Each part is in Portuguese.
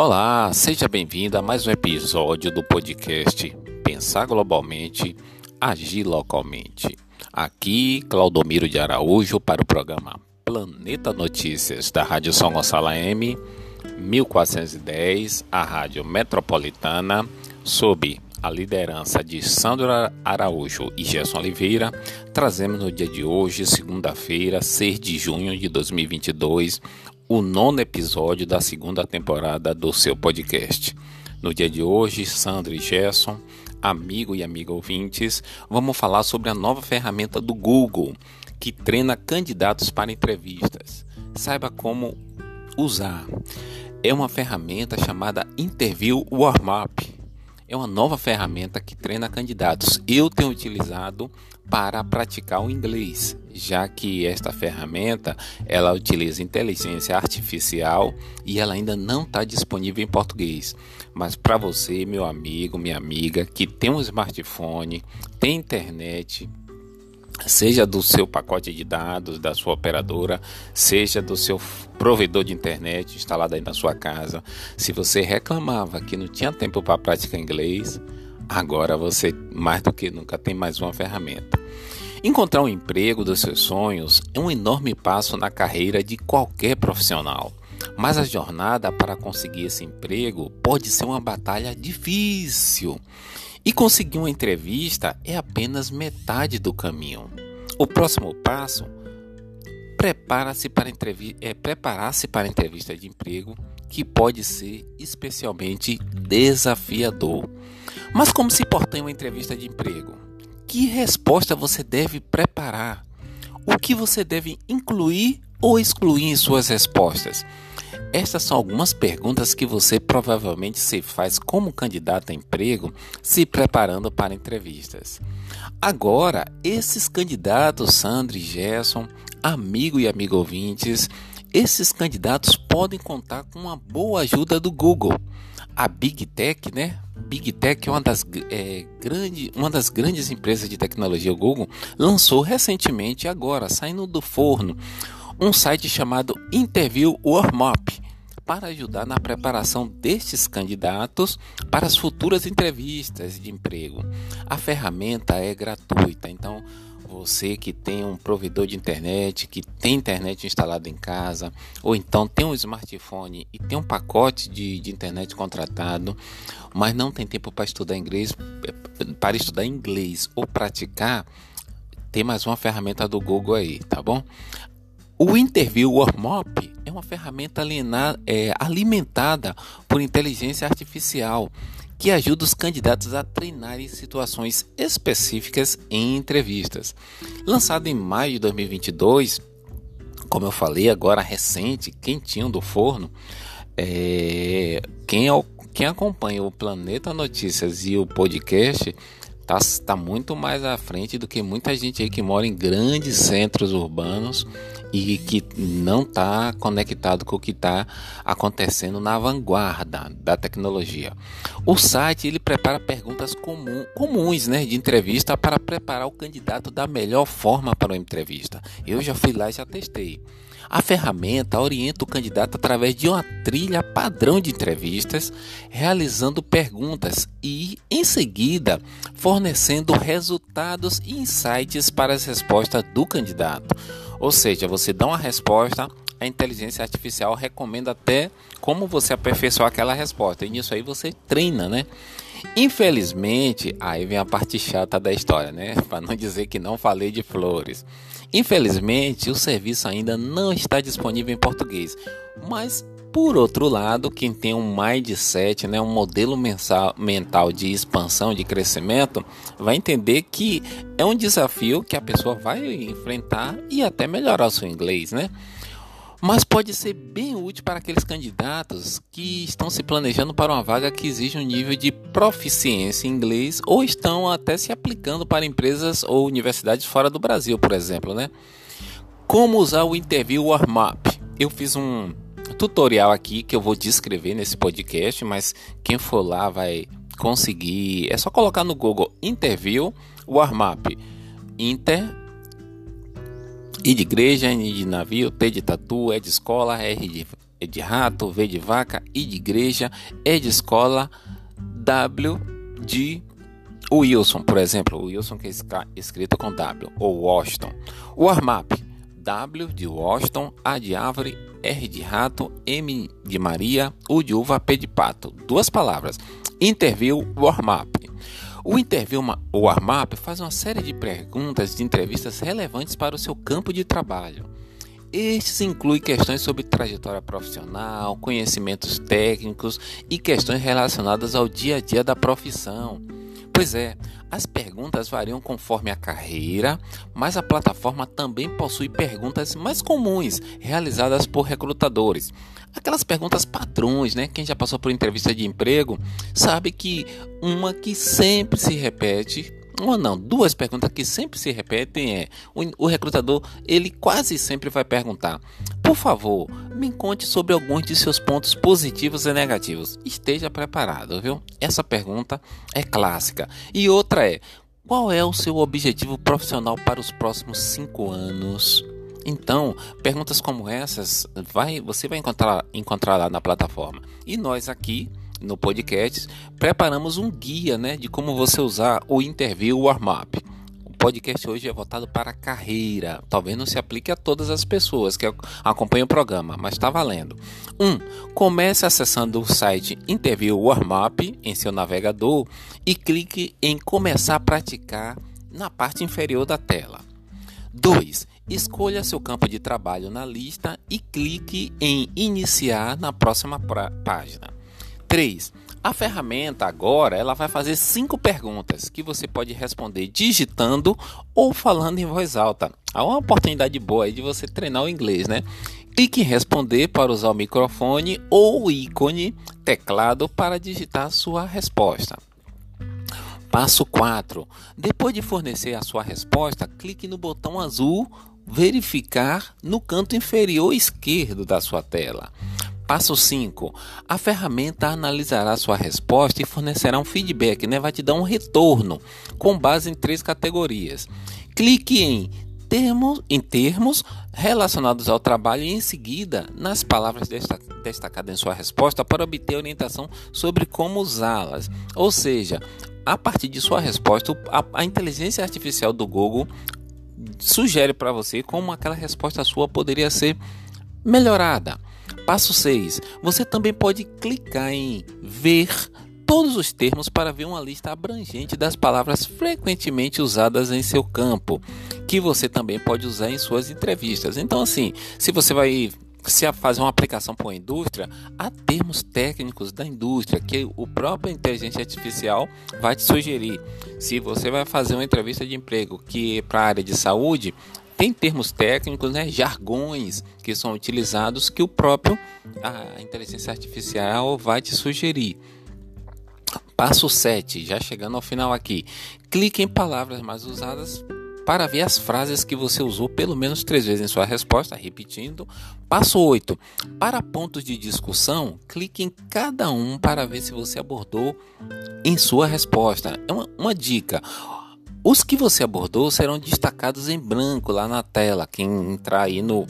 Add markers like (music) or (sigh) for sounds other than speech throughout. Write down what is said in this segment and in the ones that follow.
Olá, seja bem-vindo a mais um episódio do podcast Pensar Globalmente, Agir Localmente. Aqui, Claudomiro de Araújo para o programa Planeta Notícias da Rádio São Gonçalo M 1410, a Rádio Metropolitana, sob a liderança de Sandro Araújo e Gerson Oliveira, trazemos no dia de hoje, segunda-feira, 6 de junho de 2022, o nono episódio da segunda temporada do seu podcast. No dia de hoje, Sandro e Gerson, amigo e amiga ouvintes, vamos falar sobre a nova ferramenta do Google que treina candidatos para entrevistas. Saiba como usar. É uma ferramenta chamada Interview Warm-Up é uma nova ferramenta que treina candidatos. Eu tenho utilizado para praticar o inglês, já que esta ferramenta ela utiliza inteligência artificial e ela ainda não está disponível em português. Mas para você, meu amigo, minha amiga, que tem um smartphone, tem internet, seja do seu pacote de dados da sua operadora, seja do seu provedor de internet instalado aí na sua casa. Se você reclamava que não tinha tempo para praticar inglês, agora você mais do que nunca tem mais uma ferramenta. Encontrar um emprego dos seus sonhos é um enorme passo na carreira de qualquer profissional. Mas a jornada para conseguir esse emprego pode ser uma batalha difícil. E conseguir uma entrevista é apenas metade do caminho. O próximo passo prepara-se para é preparar-se para a entrevista de emprego, que pode ser especialmente desafiador. Mas como se porta em uma entrevista de emprego? Que resposta você deve preparar? O que você deve incluir ou excluir em suas respostas? Estas são algumas perguntas que você provavelmente se faz como candidato a emprego, se preparando para entrevistas. Agora, esses candidatos, Sandra e Gerson, amigo e amigo ouvintes, esses candidatos podem contar com uma boa ajuda do Google. A Big Tech, né? Big Tech é uma das, é, grande, uma das grandes empresas de tecnologia, o Google, lançou recentemente, agora, saindo do forno, um site chamado Interview Warm-Up para ajudar na preparação destes candidatos para as futuras entrevistas de emprego. A ferramenta é gratuita, então você que tem um provedor de internet, que tem internet instalada em casa, ou então tem um smartphone e tem um pacote de, de internet contratado, mas não tem tempo para estudar inglês, para estudar inglês ou praticar, tem mais uma ferramenta do Google aí, tá bom? O Interview Warm-Up é uma ferramenta é, alimentada por inteligência artificial que ajuda os candidatos a treinarem situações específicas em entrevistas. Lançado em maio de 2022, como eu falei, agora recente, quentinho do forno, é, quem, quem acompanha o Planeta Notícias e o podcast está tá muito mais à frente do que muita gente aí que mora em grandes centros urbanos e que não está conectado com o que está acontecendo na vanguarda da tecnologia. O site ele prepara perguntas comum, comuns né, de entrevista para preparar o candidato da melhor forma para uma entrevista. Eu já fui lá e já testei. A ferramenta orienta o candidato através de uma trilha padrão de entrevistas, realizando perguntas e, em seguida, fornecendo resultados e insights para as respostas do candidato. Ou seja, você dá uma resposta, a inteligência artificial recomenda até como você aperfeiçoar aquela resposta. E nisso aí você treina, né? Infelizmente, aí vem a parte chata da história, né? (laughs) Para não dizer que não falei de flores. Infelizmente, o serviço ainda não está disponível em português, mas por outro lado, quem tem um mindset, né, um modelo mensal, mental de expansão, de crescimento, vai entender que é um desafio que a pessoa vai enfrentar e até melhorar o seu inglês, né? Mas pode ser bem útil para aqueles candidatos que estão se planejando para uma vaga que exige um nível de proficiência em inglês ou estão até se aplicando para empresas ou universidades fora do Brasil, por exemplo, né? Como usar o Interview Warm-Up? Eu fiz um tutorial aqui que eu vou descrever nesse podcast, mas quem for lá vai conseguir. É só colocar no Google Interview Warm-Up. Inter I de igreja, N de navio, T de tatu, E de escola, R de é de rato, V de vaca, I de igreja, E de escola, W de Wilson, por exemplo, o Wilson que é escrito com W, ou Washington. Warm-up, W de Washington, A de árvore, R de rato, M de Maria, U de uva, P de pato. Duas palavras. Interview, warm-up. O interview warm-up faz uma série de perguntas de entrevistas relevantes para o seu campo de trabalho. Estes incluem questões sobre trajetória profissional, conhecimentos técnicos e questões relacionadas ao dia a dia da profissão. Pois é, as perguntas variam conforme a carreira, mas a plataforma também possui perguntas mais comuns realizadas por recrutadores. Aquelas perguntas padrões, né? Quem já passou por entrevista de emprego sabe que uma que sempre se repete uma não, duas perguntas que sempre se repetem é o, o, recrutador ele quase sempre vai perguntar: por favor, me conte sobre alguns de seus pontos positivos e negativos. Esteja preparado, viu? Essa pergunta é clássica. E outra é: qual é o seu objetivo profissional para os próximos cinco anos? Então, perguntas como essas vai, você vai encontrar, encontrar lá na plataforma. E nós aqui no podcast, preparamos um guia né, de como você usar o Interview Warm-Up. O podcast hoje é voltado para a carreira. Talvez não se aplique a todas as pessoas que acompanham o programa, mas está valendo. 1. Um, comece acessando o site Interview Warm-Up em seu navegador e clique em Começar a praticar na parte inferior da tela. 2. Escolha seu campo de trabalho na lista e clique em Iniciar na próxima página. 3. A ferramenta agora ela vai fazer cinco perguntas que você pode responder digitando ou falando em voz alta. Há uma oportunidade boa aí de você treinar o inglês, né? Clique em responder para usar o microfone ou o ícone teclado para digitar sua resposta. Passo 4. Depois de fornecer a sua resposta, clique no botão azul verificar no canto inferior esquerdo da sua tela. Passo 5. A ferramenta analisará sua resposta e fornecerá um feedback, né? vai te dar um retorno com base em três categorias. Clique em termos, em termos relacionados ao trabalho e em seguida nas palavras destacadas em sua resposta para obter orientação sobre como usá-las. Ou seja, a partir de sua resposta, a, a inteligência artificial do Google sugere para você como aquela resposta sua poderia ser melhorada. Passo 6. Você também pode clicar em ver todos os termos para ver uma lista abrangente das palavras frequentemente usadas em seu campo, que você também pode usar em suas entrevistas. Então, assim, se você vai se fazer uma aplicação para a indústria, há termos técnicos da indústria que o próprio inteligência artificial vai te sugerir. Se você vai fazer uma entrevista de emprego que é para a área de saúde, tem termos técnicos, né, jargões que são utilizados que o próprio a inteligência artificial vai te sugerir. Passo 7, já chegando ao final aqui. Clique em palavras mais usadas para ver as frases que você usou pelo menos três vezes em sua resposta, repetindo. Passo 8. Para pontos de discussão, clique em cada um para ver se você abordou em sua resposta. É uma, uma dica. Os que você abordou serão destacados em branco lá na tela, quem entrar aí no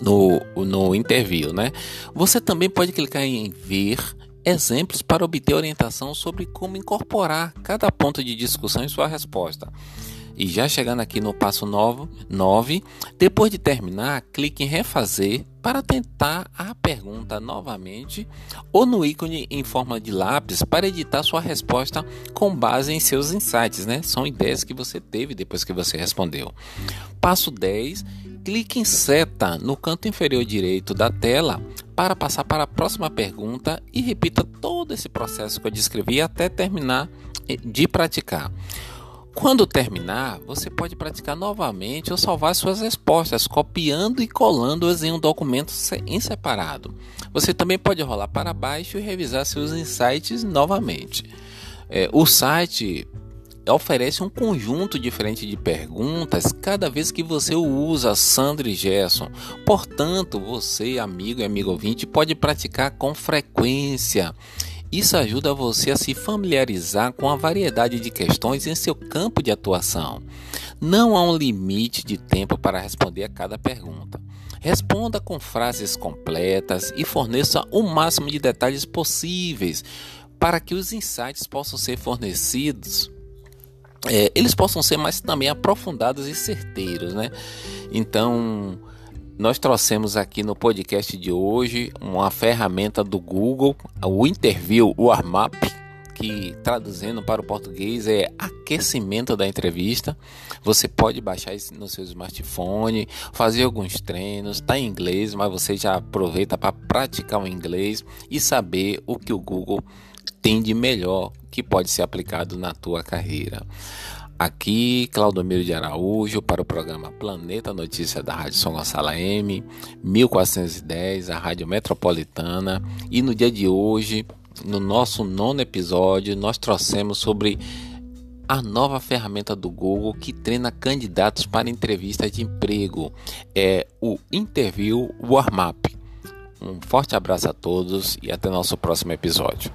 no, no interview, né? Você também pode clicar em ver exemplos para obter orientação sobre como incorporar cada ponto de discussão em sua resposta. E já chegando aqui no passo 9, depois de terminar, clique em refazer para tentar a pergunta novamente ou no ícone em forma de lápis para editar sua resposta com base em seus insights, né? São ideias que você teve depois que você respondeu. Passo 10, clique em seta no canto inferior direito da tela para passar para a próxima pergunta e repita todo esse processo que eu descrevi até terminar de praticar. Quando terminar, você pode praticar novamente ou salvar suas respostas, copiando e colando-as em um documento em separado. Você também pode rolar para baixo e revisar seus insights novamente. É, o site oferece um conjunto diferente de perguntas cada vez que você usa Sandra e Gerson. Portanto, você, amigo e amigo ouvinte, pode praticar com frequência. Isso ajuda você a se familiarizar com a variedade de questões em seu campo de atuação. Não há um limite de tempo para responder a cada pergunta. Responda com frases completas e forneça o máximo de detalhes possíveis para que os insights possam ser fornecidos. É, eles possam ser mais também aprofundados e certeiros, né? Então, nós trouxemos aqui no podcast de hoje uma ferramenta do Google, o Interview Warm-Up, que traduzindo para o português é aquecimento da entrevista. Você pode baixar isso no seu smartphone, fazer alguns treinos, está em inglês, mas você já aproveita para praticar o inglês e saber o que o Google tem de melhor que pode ser aplicado na tua carreira. Aqui, Claudomiro de Araújo, para o programa Planeta Notícia da Rádio São Gonçalo M, 1410, a Rádio Metropolitana. E no dia de hoje, no nosso nono episódio, nós trouxemos sobre a nova ferramenta do Google que treina candidatos para entrevistas de emprego. É o Interview Warm Up. Um forte abraço a todos e até nosso próximo episódio.